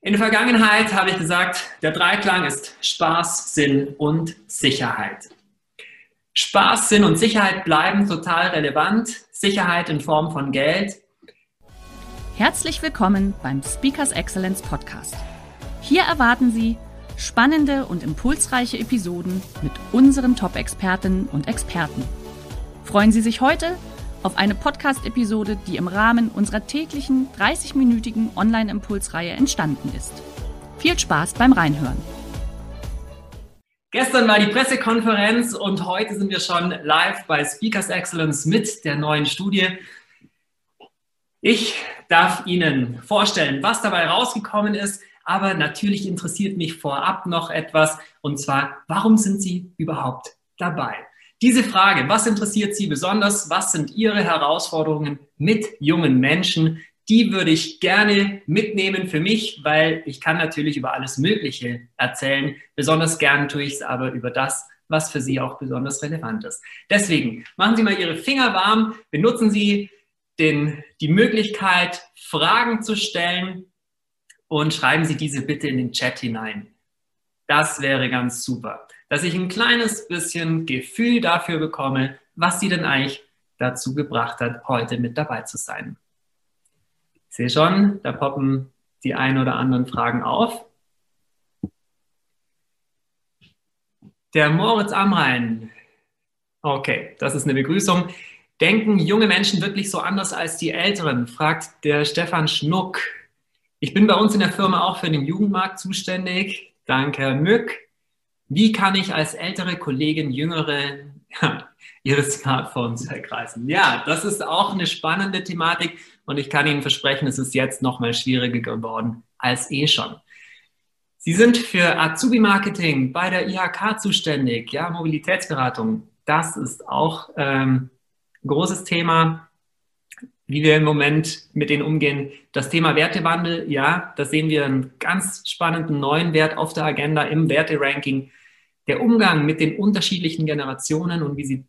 In der Vergangenheit habe ich gesagt, der Dreiklang ist Spaß, Sinn und Sicherheit. Spaß, Sinn und Sicherheit bleiben total relevant. Sicherheit in Form von Geld. Herzlich willkommen beim Speakers Excellence Podcast. Hier erwarten Sie spannende und impulsreiche Episoden mit unseren Top-Expertinnen und Experten. Freuen Sie sich heute auf eine Podcast-Episode, die im Rahmen unserer täglichen 30-minütigen Online-Impulsreihe entstanden ist. Viel Spaß beim Reinhören. Gestern war die Pressekonferenz und heute sind wir schon live bei Speakers Excellence mit der neuen Studie. Ich darf Ihnen vorstellen, was dabei rausgekommen ist, aber natürlich interessiert mich vorab noch etwas und zwar, warum sind Sie überhaupt dabei? Diese Frage, was interessiert Sie besonders? Was sind Ihre Herausforderungen mit jungen Menschen? Die würde ich gerne mitnehmen für mich, weil ich kann natürlich über alles Mögliche erzählen. Besonders gern tue ich es aber über das, was für Sie auch besonders relevant ist. Deswegen machen Sie mal Ihre Finger warm, benutzen Sie den, die Möglichkeit, Fragen zu stellen und schreiben Sie diese bitte in den Chat hinein. Das wäre ganz super dass ich ein kleines bisschen Gefühl dafür bekomme, was sie denn eigentlich dazu gebracht hat, heute mit dabei zu sein. Ich sehe schon, da poppen die ein oder anderen Fragen auf. Der Moritz Amrein. Okay, das ist eine Begrüßung. Denken junge Menschen wirklich so anders als die Älteren? fragt der Stefan Schnuck. Ich bin bei uns in der Firma auch für den Jugendmarkt zuständig. Danke, Herr Mück. Wie kann ich als ältere Kollegin jüngere ihre Smartphones ergreifen? Ja, das ist auch eine spannende Thematik und ich kann Ihnen versprechen, es ist jetzt noch mal schwieriger geworden als eh schon. Sie sind für Azubi-Marketing bei der IHK zuständig, ja, Mobilitätsberatung. Das ist auch ähm, ein großes Thema wie wir im Moment mit denen umgehen. Das Thema Wertewandel, ja, da sehen wir einen ganz spannenden neuen Wert auf der Agenda im Werteranking. Der Umgang mit den unterschiedlichen Generationen und wie sie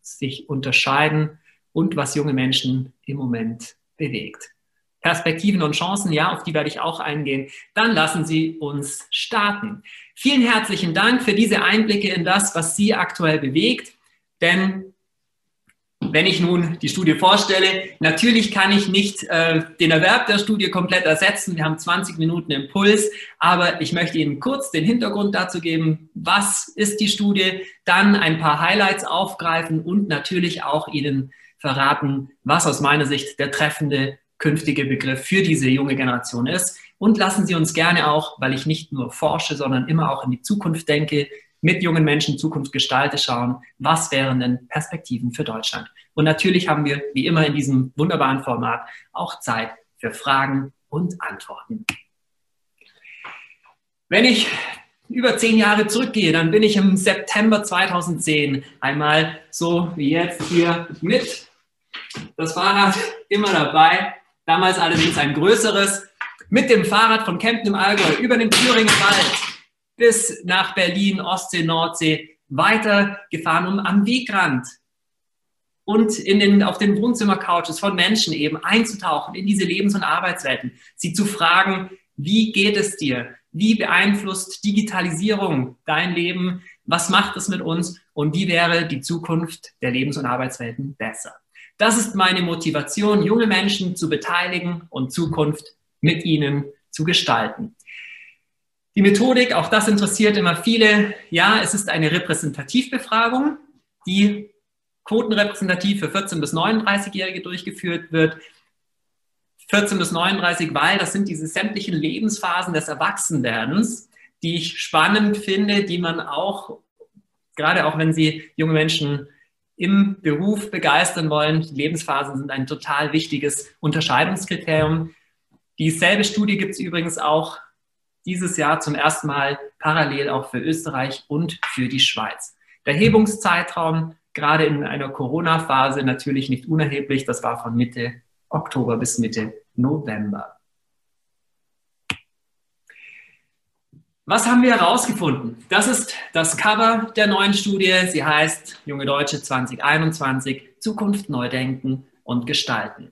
sich unterscheiden und was junge Menschen im Moment bewegt. Perspektiven und Chancen, ja, auf die werde ich auch eingehen. Dann lassen Sie uns starten. Vielen herzlichen Dank für diese Einblicke in das, was Sie aktuell bewegt. Denn wenn ich nun die Studie vorstelle, natürlich kann ich nicht äh, den Erwerb der Studie komplett ersetzen. Wir haben 20 Minuten Impuls, aber ich möchte Ihnen kurz den Hintergrund dazu geben, was ist die Studie, dann ein paar Highlights aufgreifen und natürlich auch Ihnen verraten, was aus meiner Sicht der treffende künftige Begriff für diese junge Generation ist. Und lassen Sie uns gerne auch, weil ich nicht nur forsche, sondern immer auch in die Zukunft denke, mit jungen Menschen Zukunft gestalte, schauen, was wären denn Perspektiven für Deutschland. Und natürlich haben wir, wie immer in diesem wunderbaren Format, auch Zeit für Fragen und Antworten. Wenn ich über zehn Jahre zurückgehe, dann bin ich im September 2010 einmal so wie jetzt hier mit das Fahrrad immer dabei. Damals allerdings ein größeres, mit dem Fahrrad von Kempten im Allgäu über den Thüringer Wald bis nach Berlin, Ostsee, Nordsee weitergefahren, um am Wegrand und in den, auf den Wohnzimmercouches von Menschen eben einzutauchen in diese Lebens- und Arbeitswelten, sie zu fragen, wie geht es dir? Wie beeinflusst Digitalisierung dein Leben? Was macht es mit uns? Und wie wäre die Zukunft der Lebens- und Arbeitswelten besser? Das ist meine Motivation, junge Menschen zu beteiligen und Zukunft mit ihnen zu gestalten. Die Methodik, auch das interessiert immer viele. Ja, es ist eine Repräsentativbefragung, die quotenrepräsentativ für 14- bis 39-Jährige durchgeführt wird. 14 bis 39, weil das sind diese sämtlichen Lebensphasen des Erwachsenwerdens, die ich spannend finde, die man auch, gerade auch wenn Sie junge Menschen im Beruf begeistern wollen, Lebensphasen sind ein total wichtiges Unterscheidungskriterium. Dieselbe Studie gibt es übrigens auch dieses Jahr zum ersten Mal parallel auch für Österreich und für die Schweiz. Der Hebungszeitraum, gerade in einer Corona-Phase, natürlich nicht unerheblich. Das war von Mitte Oktober bis Mitte November. Was haben wir herausgefunden? Das ist das Cover der neuen Studie. Sie heißt Junge Deutsche 2021, Zukunft neu denken und gestalten.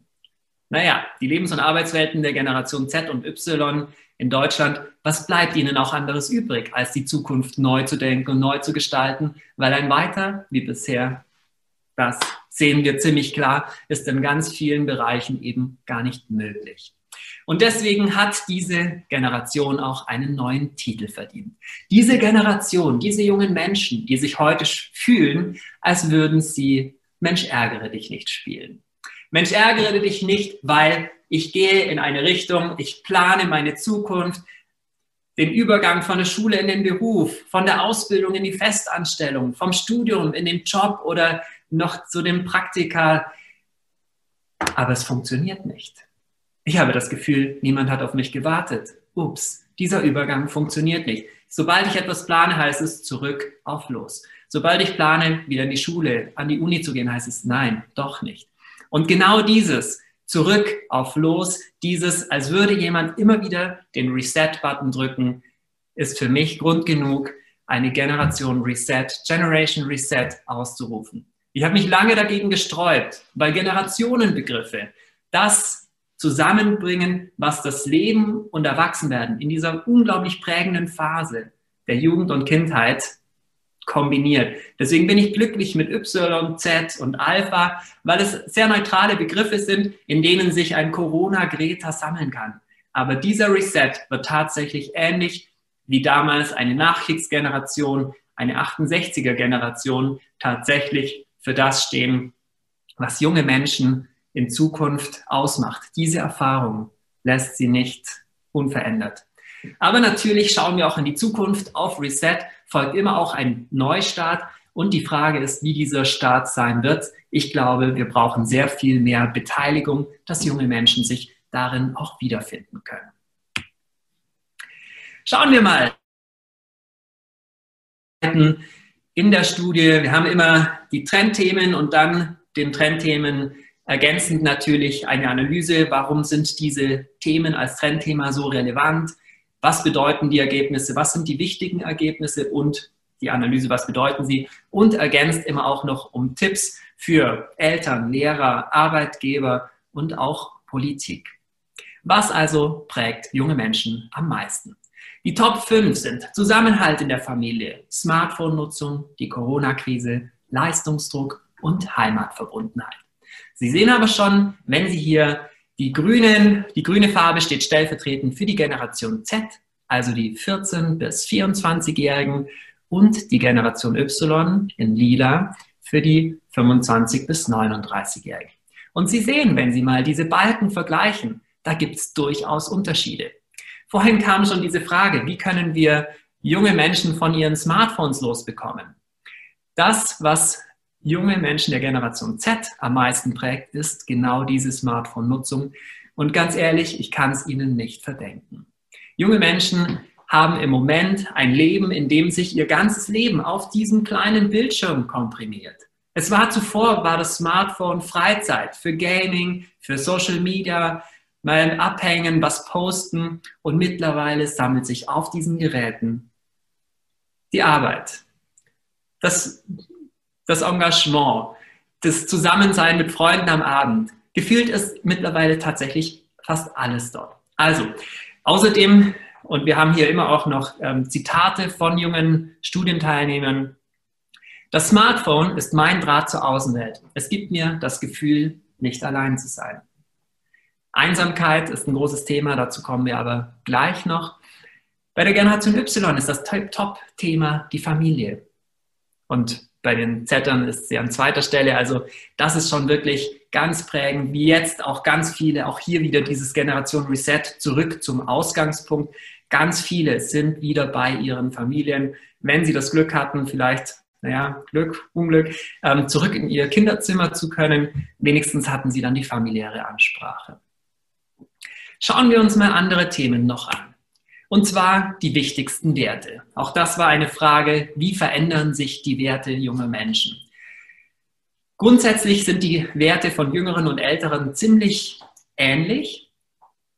Naja, die Lebens- und Arbeitswelten der Generation Z und Y in Deutschland, was bleibt ihnen auch anderes übrig, als die Zukunft neu zu denken und neu zu gestalten? Weil ein weiter wie bisher, das sehen wir ziemlich klar, ist in ganz vielen Bereichen eben gar nicht möglich. Und deswegen hat diese Generation auch einen neuen Titel verdient. Diese Generation, diese jungen Menschen, die sich heute fühlen, als würden sie Mensch ärgere dich nicht spielen. Mensch ärgere dich nicht, weil ich gehe in eine Richtung, ich plane meine Zukunft, den Übergang von der Schule in den Beruf, von der Ausbildung in die Festanstellung, vom Studium in den Job oder noch zu dem Praktika. Aber es funktioniert nicht. Ich habe das Gefühl, niemand hat auf mich gewartet. Ups, dieser Übergang funktioniert nicht. Sobald ich etwas plane, heißt es zurück auf los. Sobald ich plane, wieder in die Schule, an die Uni zu gehen, heißt es nein, doch nicht. Und genau dieses zurück auf los, dieses, als würde jemand immer wieder den Reset-Button drücken, ist für mich Grund genug, eine Generation Reset, Generation Reset auszurufen. Ich habe mich lange dagegen gesträubt, weil Generationenbegriffe, das zusammenbringen, was das Leben und Erwachsenwerden in dieser unglaublich prägenden Phase der Jugend und Kindheit kombiniert. Deswegen bin ich glücklich mit Y, Z und Alpha, weil es sehr neutrale Begriffe sind, in denen sich ein Corona-Greta sammeln kann. Aber dieser Reset wird tatsächlich ähnlich wie damals eine Nachkriegsgeneration, eine 68er-Generation tatsächlich für das stehen, was junge Menschen in Zukunft ausmacht. Diese Erfahrung lässt sie nicht unverändert. Aber natürlich schauen wir auch in die Zukunft. Auf Reset folgt immer auch ein Neustart. Und die Frage ist, wie dieser Start sein wird. Ich glaube, wir brauchen sehr viel mehr Beteiligung, dass junge Menschen sich darin auch wiederfinden können. Schauen wir mal in der Studie. Wir haben immer die Trendthemen und dann den Trendthemen Ergänzend natürlich eine Analyse, warum sind diese Themen als Trendthema so relevant, was bedeuten die Ergebnisse, was sind die wichtigen Ergebnisse und die Analyse, was bedeuten sie und ergänzt immer auch noch um Tipps für Eltern, Lehrer, Arbeitgeber und auch Politik. Was also prägt junge Menschen am meisten? Die Top 5 sind Zusammenhalt in der Familie, Smartphone-Nutzung, die Corona-Krise, Leistungsdruck und Heimatverbundenheit. Sie sehen aber schon, wenn Sie hier die, grünen, die grüne Farbe steht stellvertretend für die Generation Z, also die 14- bis 24-Jährigen und die Generation Y in lila für die 25- bis 39-Jährigen. Und Sie sehen, wenn Sie mal diese Balken vergleichen, da gibt es durchaus Unterschiede. Vorhin kam schon diese Frage, wie können wir junge Menschen von ihren Smartphones losbekommen? Das, was junge Menschen der Generation Z am meisten prägt, ist genau diese Smartphone-Nutzung. Und ganz ehrlich, ich kann es ihnen nicht verdenken. Junge Menschen haben im Moment ein Leben, in dem sich ihr ganzes Leben auf diesem kleinen Bildschirm komprimiert. Es war zuvor, war das Smartphone Freizeit für Gaming, für Social Media, mal abhängen, was posten und mittlerweile sammelt sich auf diesen Geräten die Arbeit, das das Engagement, das Zusammensein mit Freunden am Abend. Gefühlt ist mittlerweile tatsächlich fast alles dort. Also, außerdem, und wir haben hier immer auch noch ähm, Zitate von jungen Studienteilnehmern, das Smartphone ist mein Draht zur Außenwelt. Es gibt mir das Gefühl, nicht allein zu sein. Einsamkeit ist ein großes Thema, dazu kommen wir aber gleich noch. Bei der Generation Y ist das Top-Thema die Familie. Und bei den Zettern ist sie an zweiter Stelle. Also das ist schon wirklich ganz prägend, wie jetzt auch ganz viele, auch hier wieder dieses Generation Reset zurück zum Ausgangspunkt. Ganz viele sind wieder bei ihren Familien, wenn sie das Glück hatten, vielleicht, naja, Glück, Unglück, ähm, zurück in ihr Kinderzimmer zu können. Wenigstens hatten sie dann die familiäre Ansprache. Schauen wir uns mal andere Themen noch an. Und zwar die wichtigsten Werte. Auch das war eine Frage, wie verändern sich die Werte junger Menschen? Grundsätzlich sind die Werte von Jüngeren und Älteren ziemlich ähnlich.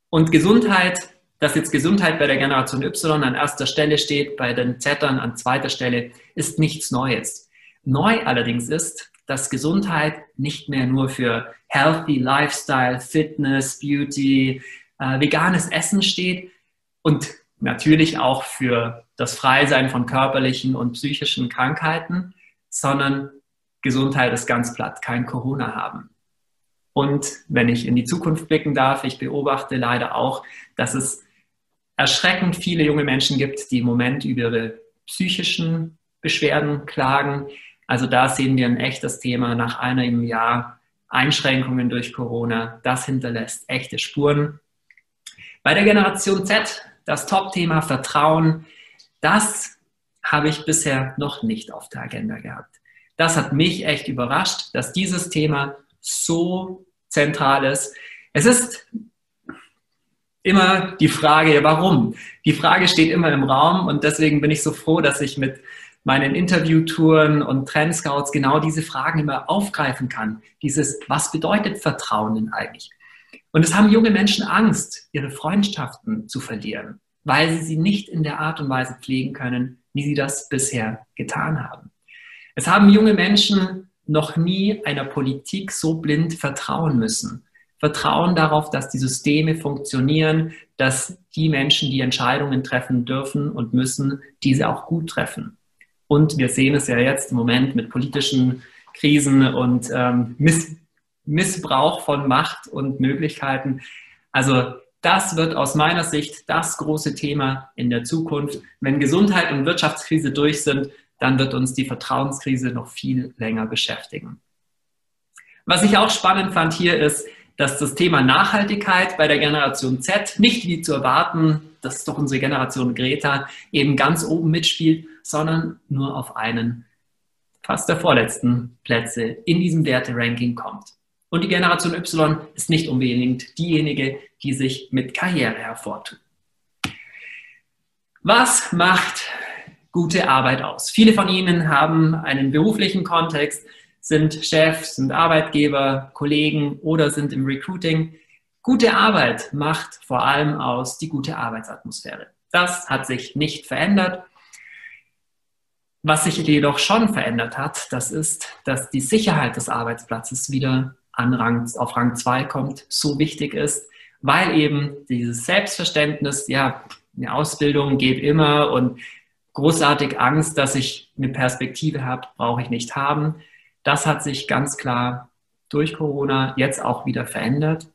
Und Gesundheit, dass jetzt Gesundheit bei der Generation Y an erster Stelle steht, bei den Zern an zweiter Stelle, ist nichts Neues. Neu allerdings ist, dass Gesundheit nicht mehr nur für Healthy Lifestyle, Fitness, Beauty, äh, veganes Essen steht und natürlich auch für das Freisein von körperlichen und psychischen Krankheiten, sondern Gesundheit ist ganz platt, kein Corona haben. Und wenn ich in die Zukunft blicken darf, ich beobachte leider auch, dass es erschreckend viele junge Menschen gibt, die im Moment über ihre psychischen Beschwerden klagen. Also da sehen wir ein echtes Thema nach einem Jahr Einschränkungen durch Corona. Das hinterlässt echte Spuren. Bei der Generation Z, das Top-Thema Vertrauen, das habe ich bisher noch nicht auf der Agenda gehabt das hat mich echt überrascht, dass dieses Thema so zentral ist. Es ist immer die Frage, warum? Die Frage steht immer im Raum und deswegen bin ich so froh, dass ich mit meinen Interviewtouren und Trendscouts genau diese Fragen immer aufgreifen kann. Dieses, was bedeutet Vertrauen denn eigentlich? Und es haben junge Menschen Angst, ihre Freundschaften zu verlieren, weil sie sie nicht in der Art und Weise pflegen können, wie sie das bisher getan haben. Es haben junge Menschen noch nie einer Politik so blind vertrauen müssen. Vertrauen darauf, dass die Systeme funktionieren, dass die Menschen, die Entscheidungen treffen dürfen und müssen, diese auch gut treffen. Und wir sehen es ja jetzt im Moment mit politischen Krisen und ähm, Miss Missbrauch von Macht und Möglichkeiten. Also das wird aus meiner Sicht das große Thema in der Zukunft. Wenn Gesundheit und Wirtschaftskrise durch sind, dann wird uns die Vertrauenskrise noch viel länger beschäftigen. Was ich auch spannend fand hier ist, dass das Thema Nachhaltigkeit bei der Generation Z nicht wie zu erwarten, das ist doch unsere Generation Greta, eben ganz oben mitspielt, sondern nur auf einen fast der vorletzten Plätze in diesem Werteranking kommt. Und die Generation Y ist nicht unbedingt diejenige, die sich mit Karriere hervortut. Was macht gute Arbeit aus. Viele von Ihnen haben einen beruflichen Kontext, sind Chefs, sind Arbeitgeber, Kollegen oder sind im Recruiting. Gute Arbeit macht vor allem aus die gute Arbeitsatmosphäre. Das hat sich nicht verändert. Was sich jedoch schon verändert hat, das ist, dass die Sicherheit des Arbeitsplatzes wieder an Rang, auf Rang 2 kommt, so wichtig ist, weil eben dieses Selbstverständnis, ja, eine Ausbildung geht immer und großartig Angst, dass ich eine Perspektive habe, brauche ich nicht haben. Das hat sich ganz klar durch Corona jetzt auch wieder verändert.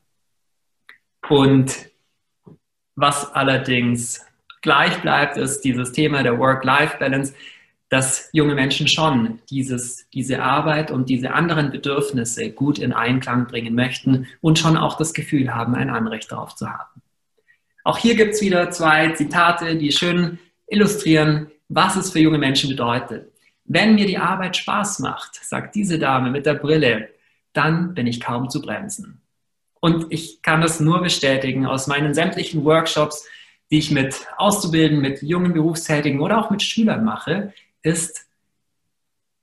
Und was allerdings gleich bleibt, ist dieses Thema der Work-Life-Balance, dass junge Menschen schon dieses, diese Arbeit und diese anderen Bedürfnisse gut in Einklang bringen möchten und schon auch das Gefühl haben, ein Anrecht darauf zu haben. Auch hier gibt es wieder zwei Zitate, die schön illustrieren, was es für junge Menschen bedeutet. Wenn mir die Arbeit Spaß macht, sagt diese Dame mit der Brille, dann bin ich kaum zu bremsen. Und ich kann das nur bestätigen aus meinen sämtlichen Workshops, die ich mit Auszubildenden, mit jungen Berufstätigen oder auch mit Schülern mache, ist,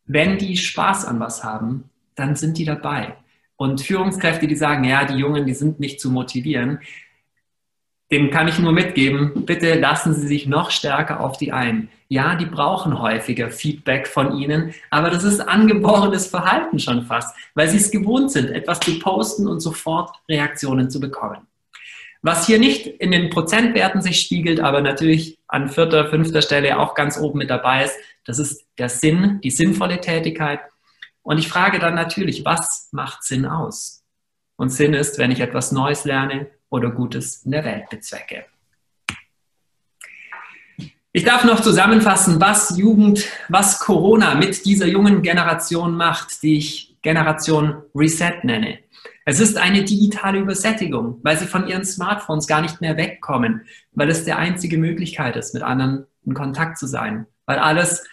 wenn die Spaß an was haben, dann sind die dabei. Und Führungskräfte, die sagen, ja, die Jungen, die sind nicht zu motivieren, dem kann ich nur mitgeben, bitte lassen Sie sich noch stärker auf die ein. Ja, die brauchen häufiger Feedback von Ihnen, aber das ist angeborenes Verhalten schon fast, weil sie es gewohnt sind, etwas zu posten und sofort Reaktionen zu bekommen. Was hier nicht in den Prozentwerten sich spiegelt, aber natürlich an vierter, fünfter Stelle auch ganz oben mit dabei ist, das ist der Sinn, die sinnvolle Tätigkeit. Und ich frage dann natürlich, was macht Sinn aus? Und Sinn ist, wenn ich etwas Neues lerne, oder Gutes in der Welt bezwecke. Ich darf noch zusammenfassen, was Jugend, was Corona mit dieser jungen Generation macht, die ich Generation Reset nenne. Es ist eine digitale Übersättigung, weil sie von ihren Smartphones gar nicht mehr wegkommen, weil es der einzige Möglichkeit ist, mit anderen in Kontakt zu sein, weil alles,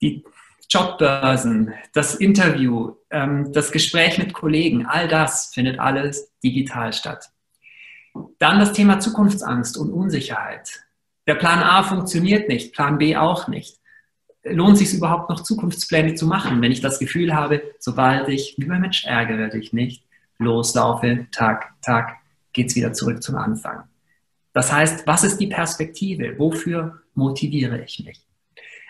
die Jobbörsen, das Interview, ähm, das Gespräch mit Kollegen, all das findet alles digital statt. Dann das Thema Zukunftsangst und Unsicherheit. Der Plan A funktioniert nicht, Plan B auch nicht. Lohnt sich überhaupt noch Zukunftspläne zu machen, wenn ich das Gefühl habe, sobald ich, lieber Mensch, ärgere dich nicht, loslaufe, Tag, Tag, geht es wieder zurück zum Anfang. Das heißt, was ist die Perspektive? Wofür motiviere ich mich?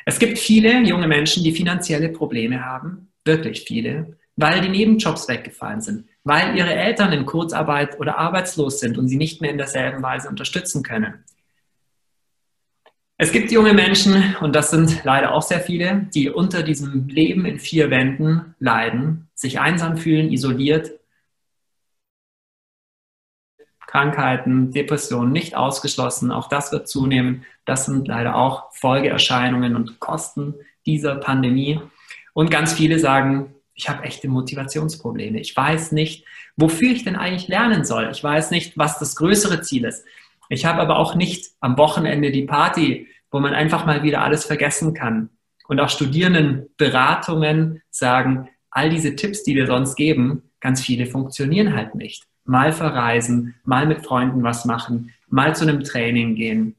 Es gibt viele junge Menschen, die finanzielle Probleme haben, wirklich viele, weil die Nebenjobs weggefallen sind, weil ihre Eltern in Kurzarbeit oder arbeitslos sind und sie nicht mehr in derselben Weise unterstützen können. Es gibt junge Menschen, und das sind leider auch sehr viele, die unter diesem Leben in vier Wänden leiden, sich einsam fühlen, isoliert Krankheiten, Depressionen nicht ausgeschlossen. Auch das wird zunehmen. Das sind leider auch Folgeerscheinungen und Kosten dieser Pandemie. Und ganz viele sagen, ich habe echte Motivationsprobleme. Ich weiß nicht, wofür ich denn eigentlich lernen soll. Ich weiß nicht, was das größere Ziel ist. Ich habe aber auch nicht am Wochenende die Party, wo man einfach mal wieder alles vergessen kann. Und auch Studierendenberatungen sagen, all diese Tipps, die wir sonst geben, ganz viele funktionieren halt nicht mal verreisen, mal mit Freunden was machen, mal zu einem Training gehen.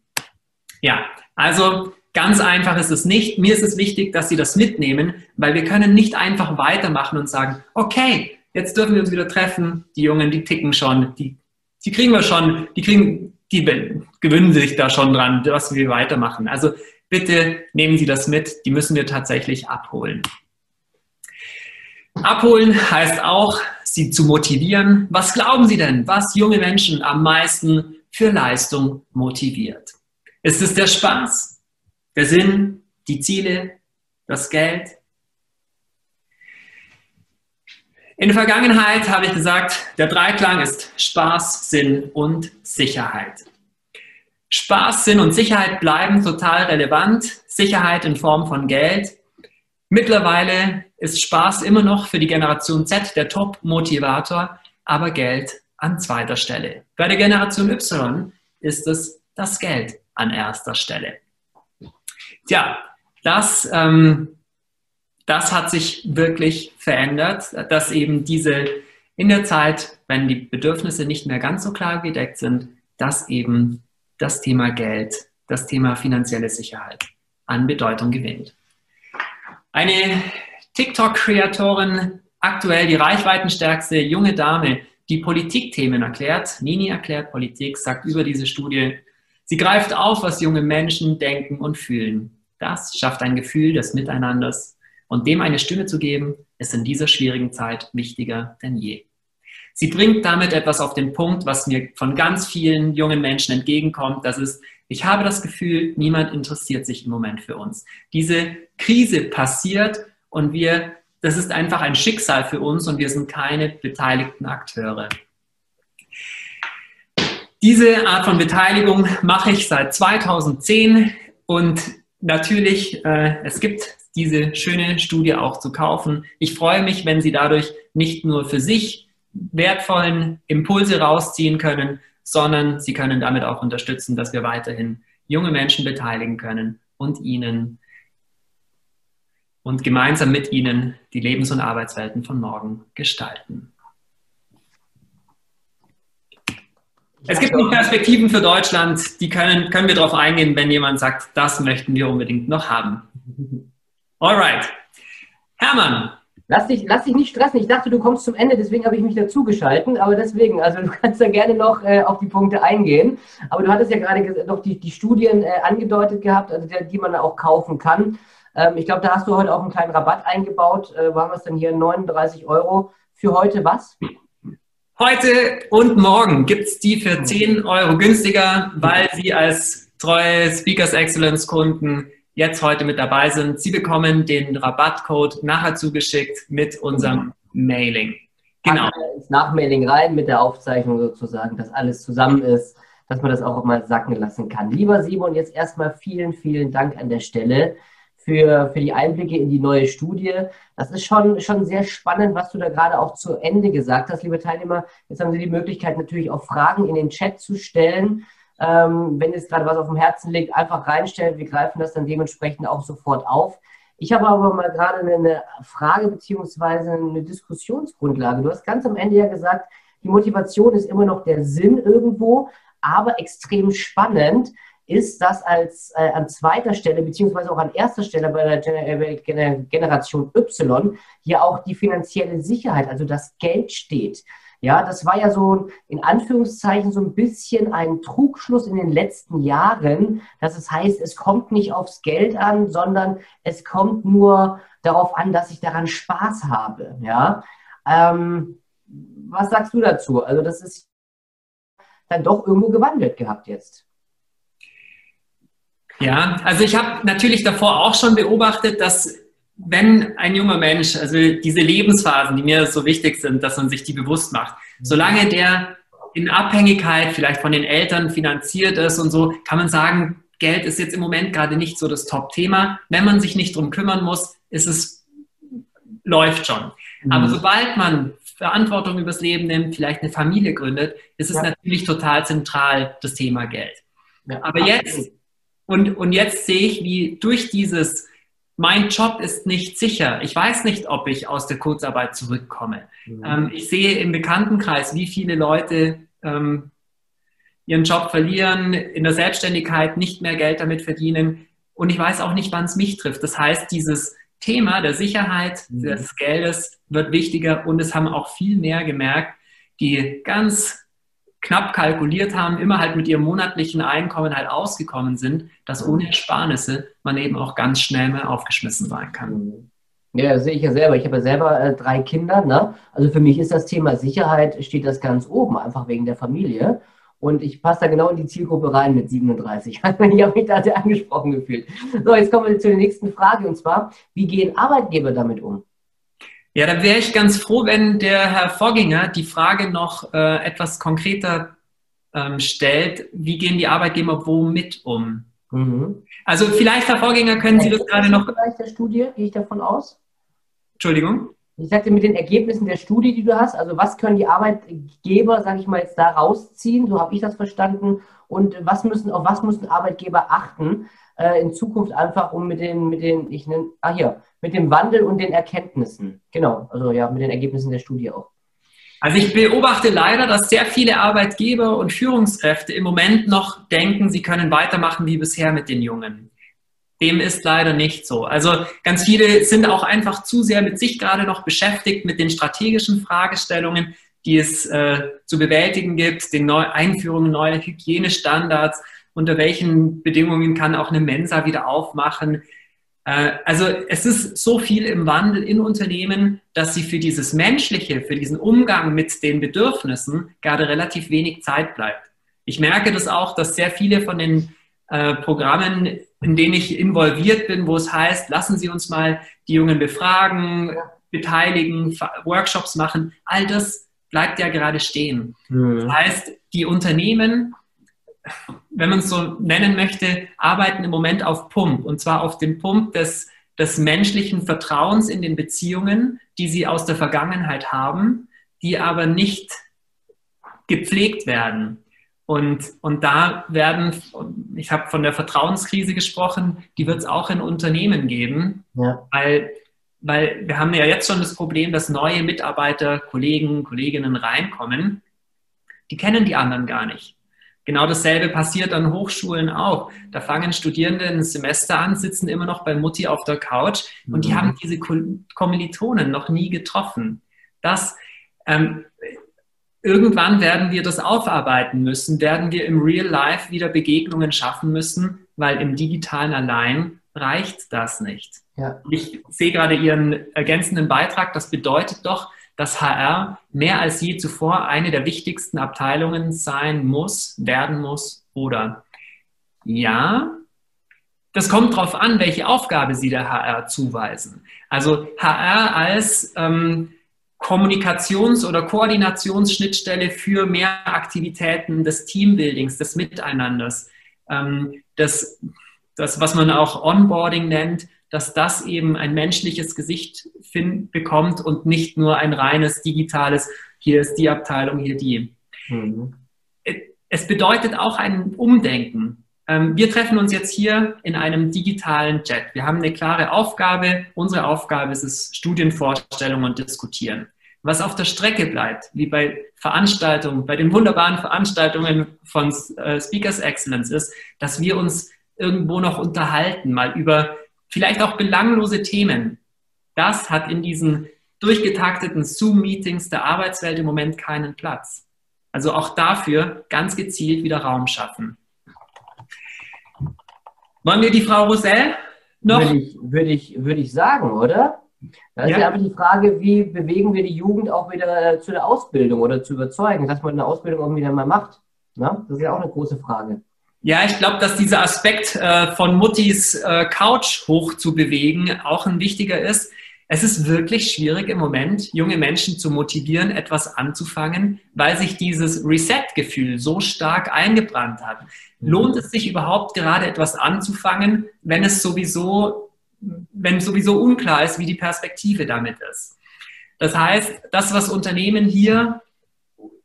Ja, also ganz einfach ist es nicht. Mir ist es wichtig, dass Sie das mitnehmen, weil wir können nicht einfach weitermachen und sagen, okay, jetzt dürfen wir uns wieder treffen. Die Jungen, die ticken schon, die, die kriegen wir schon, die kriegen, die gewöhnen sich da schon dran, was wir weitermachen. Also bitte nehmen Sie das mit. Die müssen wir tatsächlich abholen. Abholen heißt auch, sie zu motivieren. Was glauben Sie denn, was junge Menschen am meisten für Leistung motiviert? Ist es der Spaß, der Sinn, die Ziele, das Geld? In der Vergangenheit habe ich gesagt, der Dreiklang ist Spaß, Sinn und Sicherheit. Spaß, Sinn und Sicherheit bleiben total relevant. Sicherheit in Form von Geld. Mittlerweile ist Spaß immer noch für die Generation Z der Top-Motivator, aber Geld an zweiter Stelle. Bei der Generation Y ist es das Geld an erster Stelle. Tja, das, ähm, das hat sich wirklich verändert, dass eben diese in der Zeit, wenn die Bedürfnisse nicht mehr ganz so klar gedeckt sind, dass eben das Thema Geld, das Thema finanzielle Sicherheit an Bedeutung gewinnt. Eine TikTok-Kreatorin, aktuell die reichweitenstärkste junge Dame, die Politikthemen erklärt. Nini erklärt Politik, sagt über diese Studie, sie greift auf, was junge Menschen denken und fühlen. Das schafft ein Gefühl des Miteinanders und dem eine Stimme zu geben, ist in dieser schwierigen Zeit wichtiger denn je. Sie bringt damit etwas auf den Punkt, was mir von ganz vielen jungen Menschen entgegenkommt. Das ist, ich habe das Gefühl, niemand interessiert sich im Moment für uns. Diese Krise passiert und wir, das ist einfach ein Schicksal für uns und wir sind keine beteiligten Akteure. Diese Art von Beteiligung mache ich seit 2010 und natürlich, äh, es gibt diese schöne Studie auch zu kaufen. Ich freue mich, wenn Sie dadurch nicht nur für sich wertvollen Impulse rausziehen können, sondern Sie können damit auch unterstützen, dass wir weiterhin junge Menschen beteiligen können und ihnen und gemeinsam mit ihnen die Lebens- und Arbeitswelten von morgen gestalten. Es gibt noch Perspektiven für Deutschland, die können, können wir darauf eingehen, wenn jemand sagt, das möchten wir unbedingt noch haben. Alright. Hermann. Lass dich, lass dich nicht stressen. Ich dachte, du kommst zum Ende, deswegen habe ich mich dazugeschalten. Aber deswegen, also du kannst da gerne noch äh, auf die Punkte eingehen. Aber du hattest ja gerade noch die, die Studien äh, angedeutet gehabt, also die, die man auch kaufen kann. Ähm, ich glaube, da hast du heute auch einen kleinen Rabatt eingebaut. Äh, waren wir es denn hier 39 Euro für heute was? Heute und morgen gibt es die für 10 Euro günstiger, weil Sie als treue Speakers Excellence Kunden jetzt heute mit dabei sind. Sie bekommen den Rabattcode nachher zugeschickt mit unserem Mailing. Genau. Ins Nachmailing rein mit der Aufzeichnung sozusagen, dass alles zusammen ist, dass man das auch mal sacken lassen kann. Lieber Simon, jetzt erstmal vielen, vielen Dank an der Stelle für, für die Einblicke in die neue Studie. Das ist schon, schon sehr spannend, was du da gerade auch zu Ende gesagt hast, liebe Teilnehmer. Jetzt haben Sie die Möglichkeit, natürlich auch Fragen in den Chat zu stellen. Ähm, wenn jetzt gerade was auf dem Herzen liegt, einfach reinstellen. Wir greifen das dann dementsprechend auch sofort auf. Ich habe aber mal gerade eine Frage beziehungsweise eine Diskussionsgrundlage. Du hast ganz am Ende ja gesagt, die Motivation ist immer noch der Sinn irgendwo, aber extrem spannend ist, dass als äh, an zweiter Stelle, beziehungsweise auch an erster Stelle bei der Gener Generation Y hier auch die finanzielle Sicherheit, also das Geld steht. Ja, das war ja so in Anführungszeichen so ein bisschen ein Trugschluss in den letzten Jahren, dass es heißt, es kommt nicht aufs Geld an, sondern es kommt nur darauf an, dass ich daran Spaß habe. Ja, ähm, was sagst du dazu? Also das ist dann doch irgendwo gewandelt gehabt jetzt. Ja, also ich habe natürlich davor auch schon beobachtet, dass wenn ein junger Mensch, also diese Lebensphasen, die mir so wichtig sind, dass man sich die bewusst macht, solange der in Abhängigkeit vielleicht von den Eltern finanziert ist und so, kann man sagen, Geld ist jetzt im Moment gerade nicht so das Top-Thema. Wenn man sich nicht drum kümmern muss, ist es, läuft schon. Mhm. Aber sobald man Verantwortung übers Leben nimmt, vielleicht eine Familie gründet, ist es ja. natürlich total zentral, das Thema Geld. Ja, Aber jetzt, und, und jetzt sehe ich, wie durch dieses, mein Job ist nicht sicher. Ich weiß nicht, ob ich aus der Kurzarbeit zurückkomme. Mhm. Ähm, ich sehe im Bekanntenkreis, wie viele Leute ähm, ihren Job verlieren, in der Selbstständigkeit nicht mehr Geld damit verdienen. Und ich weiß auch nicht, wann es mich trifft. Das heißt, dieses Thema der Sicherheit mhm. des Geldes wird wichtiger und es haben auch viel mehr gemerkt, die ganz knapp kalkuliert haben, immer halt mit ihrem monatlichen Einkommen halt ausgekommen sind, dass ohne Ersparnisse man eben auch ganz schnell mal aufgeschmissen sein kann. Ja, das sehe ich ja selber. Ich habe ja selber äh, drei Kinder. Ne? Also für mich ist das Thema Sicherheit, steht das ganz oben, einfach wegen der Familie. Und ich passe da genau in die Zielgruppe rein mit 37. ich habe mich da sehr angesprochen gefühlt. So, jetzt kommen wir zu der nächsten Frage und zwar, wie gehen Arbeitgeber damit um? Ja, da wäre ich ganz froh, wenn der Herr Vorgänger die Frage noch äh, etwas konkreter ähm, stellt. Wie gehen die Arbeitgeber womit um? Mhm. Also vielleicht, Herr Vorgänger, können Sie das gerade noch... Vielleicht der Studie, gehe ich davon aus? Entschuldigung? ich sagte mit den Ergebnissen der Studie, die du hast, also was können die Arbeitgeber, sage ich mal, jetzt da rausziehen, so habe ich das verstanden, und was müssen, auf was müssen Arbeitgeber achten äh, in Zukunft einfach, um mit den, mit den, ich nenne, ah hier, mit dem Wandel und den Erkenntnissen, genau, also ja, mit den Ergebnissen der Studie auch. Also ich beobachte leider, dass sehr viele Arbeitgeber und Führungskräfte im Moment noch denken, sie können weitermachen wie bisher mit den Jungen. Dem ist leider nicht so. Also ganz viele sind auch einfach zu sehr mit sich gerade noch beschäftigt, mit den strategischen Fragestellungen, die es äh, zu bewältigen gibt, den Neu Einführungen neuer Hygienestandards, unter welchen Bedingungen kann auch eine Mensa wieder aufmachen. Äh, also es ist so viel im Wandel in Unternehmen, dass sie für dieses Menschliche, für diesen Umgang mit den Bedürfnissen gerade relativ wenig Zeit bleibt. Ich merke das auch, dass sehr viele von den äh, Programmen, in denen ich involviert bin, wo es heißt, lassen Sie uns mal die Jungen befragen, beteiligen, Workshops machen. All das bleibt ja gerade stehen. Mhm. Das heißt, die Unternehmen, wenn man es so nennen möchte, arbeiten im Moment auf Pump. Und zwar auf dem Pump des, des menschlichen Vertrauens in den Beziehungen, die sie aus der Vergangenheit haben, die aber nicht gepflegt werden. Und, und da werden, ich habe von der Vertrauenskrise gesprochen, die wird es auch in Unternehmen geben, ja. weil, weil wir haben ja jetzt schon das Problem, dass neue Mitarbeiter, Kollegen, Kolleginnen reinkommen, die kennen die anderen gar nicht. Genau dasselbe passiert an Hochschulen auch. Da fangen Studierende ein Semester an, sitzen immer noch bei Mutti auf der Couch und die mhm. haben diese Kommilitonen noch nie getroffen. Das, ähm, irgendwann werden wir das aufarbeiten müssen, werden wir im Real Life wieder Begegnungen schaffen müssen, weil im digitalen allein reicht das nicht. Ja. Ich sehe gerade Ihren ergänzenden Beitrag. Das bedeutet doch, dass HR mehr als je zuvor eine der wichtigsten Abteilungen sein muss, werden muss oder ja, das kommt darauf an, welche Aufgabe Sie der HR zuweisen. Also HR als ähm, Kommunikations- oder Koordinationsschnittstelle für mehr Aktivitäten des Teambuildings, des Miteinanders, ähm, das, das, was man auch Onboarding nennt, dass das eben ein menschliches Gesicht find, bekommt und nicht nur ein reines digitales, hier ist die Abteilung, hier die. Mhm. Es bedeutet auch ein Umdenken. Ähm, wir treffen uns jetzt hier in einem digitalen Chat. Wir haben eine klare Aufgabe. Unsere Aufgabe ist es Studienvorstellung und Diskutieren. was auf der Strecke bleibt, wie bei Veranstaltungen, bei den wunderbaren Veranstaltungen von äh, Speakers Excellence ist, dass wir uns irgendwo noch unterhalten, mal über vielleicht auch belanglose Themen. Das hat in diesen durchgetakteten Zoom-Meetings der Arbeitswelt im Moment keinen Platz. Also auch dafür ganz gezielt wieder Raum schaffen. Wollen wir die Frau Rosell noch? Würde ich, würde ich, würde ich sagen, oder? Da ist ja. ja aber die Frage, wie bewegen wir die Jugend auch wieder zu der Ausbildung oder zu überzeugen, dass man eine Ausbildung auch wieder mal macht. Na? Das ist ja auch eine große Frage. Ja, ich glaube, dass dieser Aspekt äh, von Muttis äh, Couch hoch zu bewegen auch ein wichtiger ist. Es ist wirklich schwierig im Moment, junge Menschen zu motivieren, etwas anzufangen, weil sich dieses Reset-Gefühl so stark eingebrannt hat. Mhm. Lohnt es sich überhaupt gerade etwas anzufangen, wenn es sowieso, wenn sowieso unklar ist, wie die Perspektive damit ist? Das heißt, das, was Unternehmen hier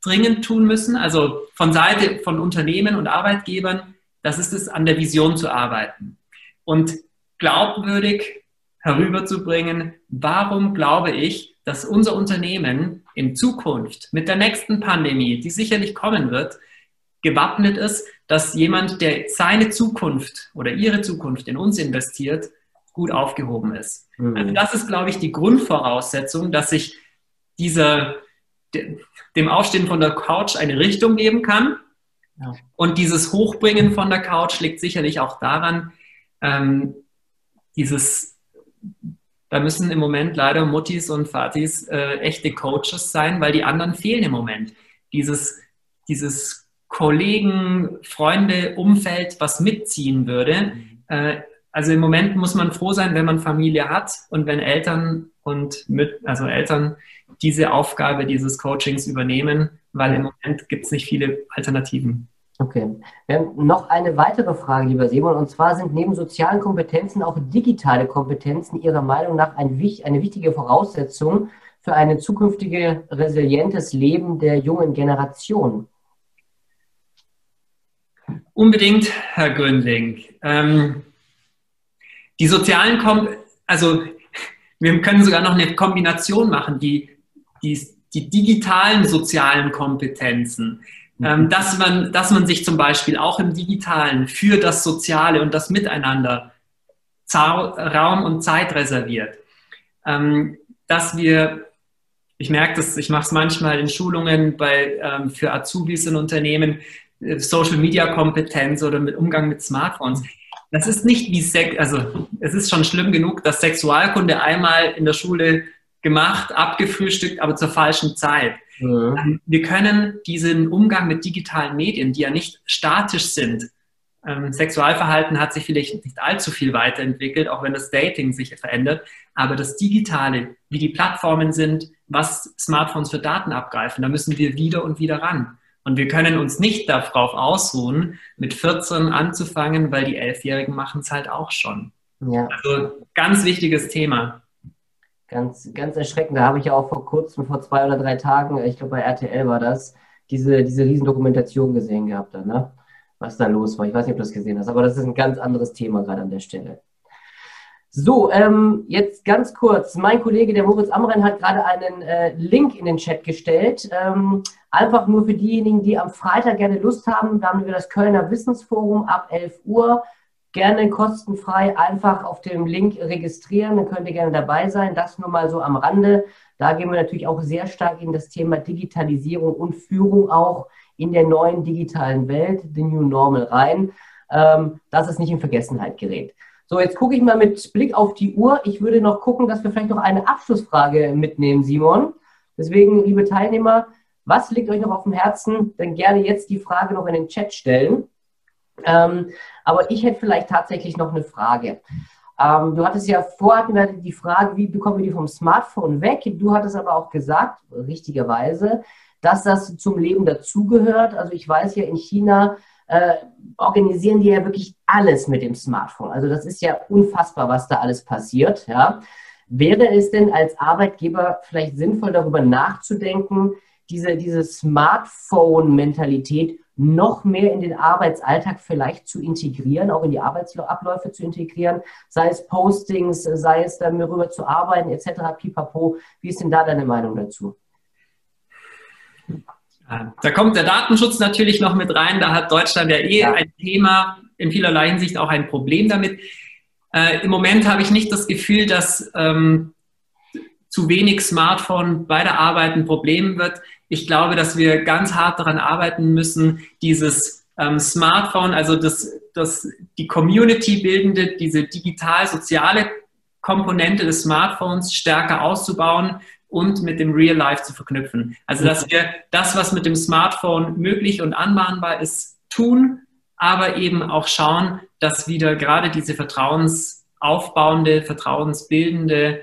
dringend tun müssen, also von Seite von Unternehmen und Arbeitgebern, das ist es, an der Vision zu arbeiten und glaubwürdig herüberzubringen, warum glaube ich, dass unser Unternehmen in Zukunft mit der nächsten Pandemie, die sicherlich kommen wird, gewappnet ist, dass jemand, der seine Zukunft oder ihre Zukunft in uns investiert, gut aufgehoben ist. Mhm. Also das ist, glaube ich, die Grundvoraussetzung, dass sich dieser, dem Aufstehen von der Couch eine Richtung geben kann. Ja. Und dieses Hochbringen von der Couch liegt sicherlich auch daran, ähm, dieses, da müssen im Moment leider Muttis und Vatis äh, echte Coaches sein, weil die anderen fehlen im Moment. Dieses, dieses Kollegen, Freunde, Umfeld, was mitziehen würde. Mhm. Äh, also im Moment muss man froh sein, wenn man Familie hat und wenn Eltern und mit, also Eltern diese Aufgabe dieses Coachings übernehmen, weil im Moment gibt es nicht viele Alternativen. Okay. Wir haben noch eine weitere Frage, lieber Simon, und zwar sind neben sozialen Kompetenzen auch digitale Kompetenzen Ihrer Meinung nach ein, eine wichtige Voraussetzung für ein zukünftiges resilientes Leben der jungen Generation? Unbedingt, Herr Gründling. Ähm, die sozialen Kom also wir können sogar noch eine Kombination machen, die die, die digitalen sozialen Kompetenzen, mhm. ähm, dass, man, dass man sich zum Beispiel auch im digitalen für das Soziale und das Miteinander Raum und Zeit reserviert. Ähm, dass wir, ich merke das, ich mache es manchmal in Schulungen bei, ähm, für Azubis in Unternehmen, äh, Social Media Kompetenz oder mit Umgang mit Smartphones. Das ist nicht wie Sex, also es ist schon schlimm genug, dass Sexualkunde einmal in der Schule gemacht, abgefrühstückt, aber zur falschen Zeit. Mhm. Ähm, wir können diesen Umgang mit digitalen Medien, die ja nicht statisch sind, ähm, Sexualverhalten hat sich vielleicht nicht allzu viel weiterentwickelt, auch wenn das Dating sich verändert, aber das Digitale, wie die Plattformen sind, was Smartphones für Daten abgreifen, da müssen wir wieder und wieder ran. Und wir können uns nicht darauf ausruhen, mit 14 anzufangen, weil die Elfjährigen machen es halt auch schon. Ja. Also ganz wichtiges Thema. Ganz, ganz erschreckend. Da habe ich ja auch vor kurzem, vor zwei oder drei Tagen, ich glaube bei RTL war das, diese, diese Riesendokumentation gesehen gehabt, da, ne? was da los war. Ich weiß nicht, ob du das gesehen hast, aber das ist ein ganz anderes Thema gerade an der Stelle. So, ähm, jetzt ganz kurz. Mein Kollege, der Moritz Amren, hat gerade einen äh, Link in den Chat gestellt. Ähm, einfach nur für diejenigen, die am Freitag gerne Lust haben. Da haben wir das Kölner Wissensforum ab 11 Uhr gerne kostenfrei einfach auf dem Link registrieren. Dann könnt ihr gerne dabei sein. Das nur mal so am Rande. Da gehen wir natürlich auch sehr stark in das Thema Digitalisierung und Führung auch in der neuen digitalen Welt, the New Normal rein, ähm, dass es nicht in Vergessenheit gerät. So, jetzt gucke ich mal mit Blick auf die Uhr. Ich würde noch gucken, dass wir vielleicht noch eine Abschlussfrage mitnehmen, Simon. Deswegen, liebe Teilnehmer, was liegt euch noch auf dem Herzen? Dann gerne jetzt die Frage noch in den Chat stellen. Ähm, aber ich hätte vielleicht tatsächlich noch eine Frage. Ähm, du hattest ja vorher die Frage, wie bekommen wir die vom Smartphone weg? Du hattest aber auch gesagt, richtigerweise, dass das zum Leben dazugehört. Also ich weiß ja, in China äh, organisieren die ja wirklich alles mit dem Smartphone. Also das ist ja unfassbar, was da alles passiert. Ja. Wäre es denn als Arbeitgeber vielleicht sinnvoll, darüber nachzudenken, diese, diese Smartphone-Mentalität noch mehr in den Arbeitsalltag vielleicht zu integrieren, auch in die Arbeitsabläufe zu integrieren, sei es Postings, sei es dann rüber zu arbeiten, etc. Pipapo. Wie ist denn da deine Meinung dazu? Da kommt der Datenschutz natürlich noch mit rein. Da hat Deutschland ja eh ja. ein Thema, in vielerlei Hinsicht auch ein Problem damit. Äh, Im Moment habe ich nicht das Gefühl, dass ähm, zu wenig Smartphone bei der Arbeit ein Problem wird. Ich glaube, dass wir ganz hart daran arbeiten müssen, dieses ähm, Smartphone, also das, das, die Community bildende, diese digital-soziale Komponente des Smartphones stärker auszubauen und mit dem Real Life zu verknüpfen. Also, dass wir das, was mit dem Smartphone möglich und anmahnbar ist, tun, aber eben auch schauen, dass wieder gerade diese vertrauensaufbauende, vertrauensbildende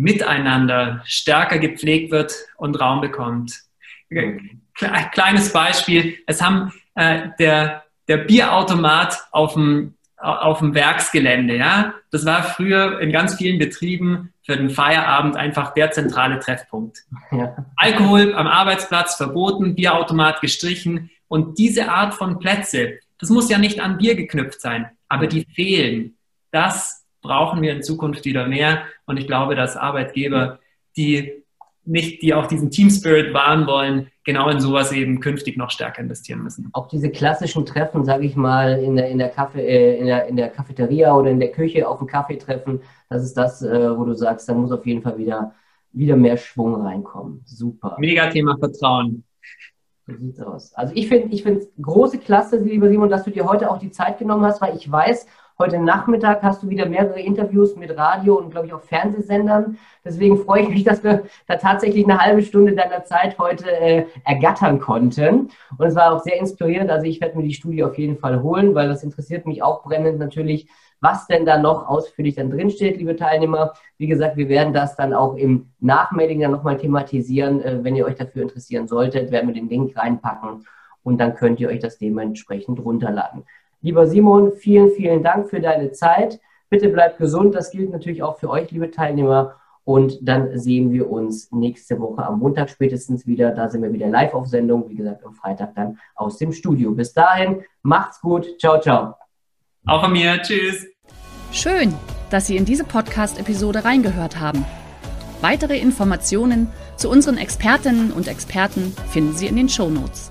Miteinander stärker gepflegt wird und Raum bekommt. Kleines Beispiel, es haben äh, der, der Bierautomat auf dem, auf dem Werksgelände, ja, das war früher in ganz vielen Betrieben für den Feierabend einfach der zentrale Treffpunkt. Ja. Alkohol am Arbeitsplatz verboten, Bierautomat gestrichen und diese Art von Plätze, das muss ja nicht an Bier geknüpft sein, aber die fehlen. Das brauchen wir in Zukunft wieder mehr. Und ich glaube, dass Arbeitgeber, die nicht, die auch diesen Team Spirit wahren wollen, genau in sowas eben künftig noch stärker investieren müssen. Auch diese klassischen Treffen, sage ich mal, in der, in, der Kaffee, äh, in, der, in der Cafeteria oder in der Küche auf dem Kaffee treffen, das ist das, äh, wo du sagst, da muss auf jeden Fall wieder, wieder mehr Schwung reinkommen. Super. Mega Thema Vertrauen. So sieht's aus. Also ich finde ich finde große Klasse, lieber Simon, dass du dir heute auch die Zeit genommen hast, weil ich weiß, heute Nachmittag hast du wieder mehrere Interviews mit Radio und glaube ich auch Fernsehsendern. Deswegen freue ich mich, dass wir da tatsächlich eine halbe Stunde deiner Zeit heute äh, ergattern konnten. Und es war auch sehr inspirierend. Also ich werde mir die Studie auf jeden Fall holen, weil das interessiert mich auch brennend natürlich, was denn da noch ausführlich dann drinsteht, liebe Teilnehmer. Wie gesagt, wir werden das dann auch im Nachmailing dann nochmal thematisieren. Äh, wenn ihr euch dafür interessieren solltet, werden wir den Link reinpacken und dann könnt ihr euch das dementsprechend runterladen. Lieber Simon, vielen, vielen Dank für deine Zeit. Bitte bleibt gesund. Das gilt natürlich auch für euch, liebe Teilnehmer. Und dann sehen wir uns nächste Woche am Montag spätestens wieder. Da sind wir wieder live auf Sendung. Wie gesagt, am Freitag dann aus dem Studio. Bis dahin, macht's gut. Ciao, ciao. Auch von mir. Tschüss. Schön, dass Sie in diese Podcast-Episode reingehört haben. Weitere Informationen zu unseren Expertinnen und Experten finden Sie in den Show Notes.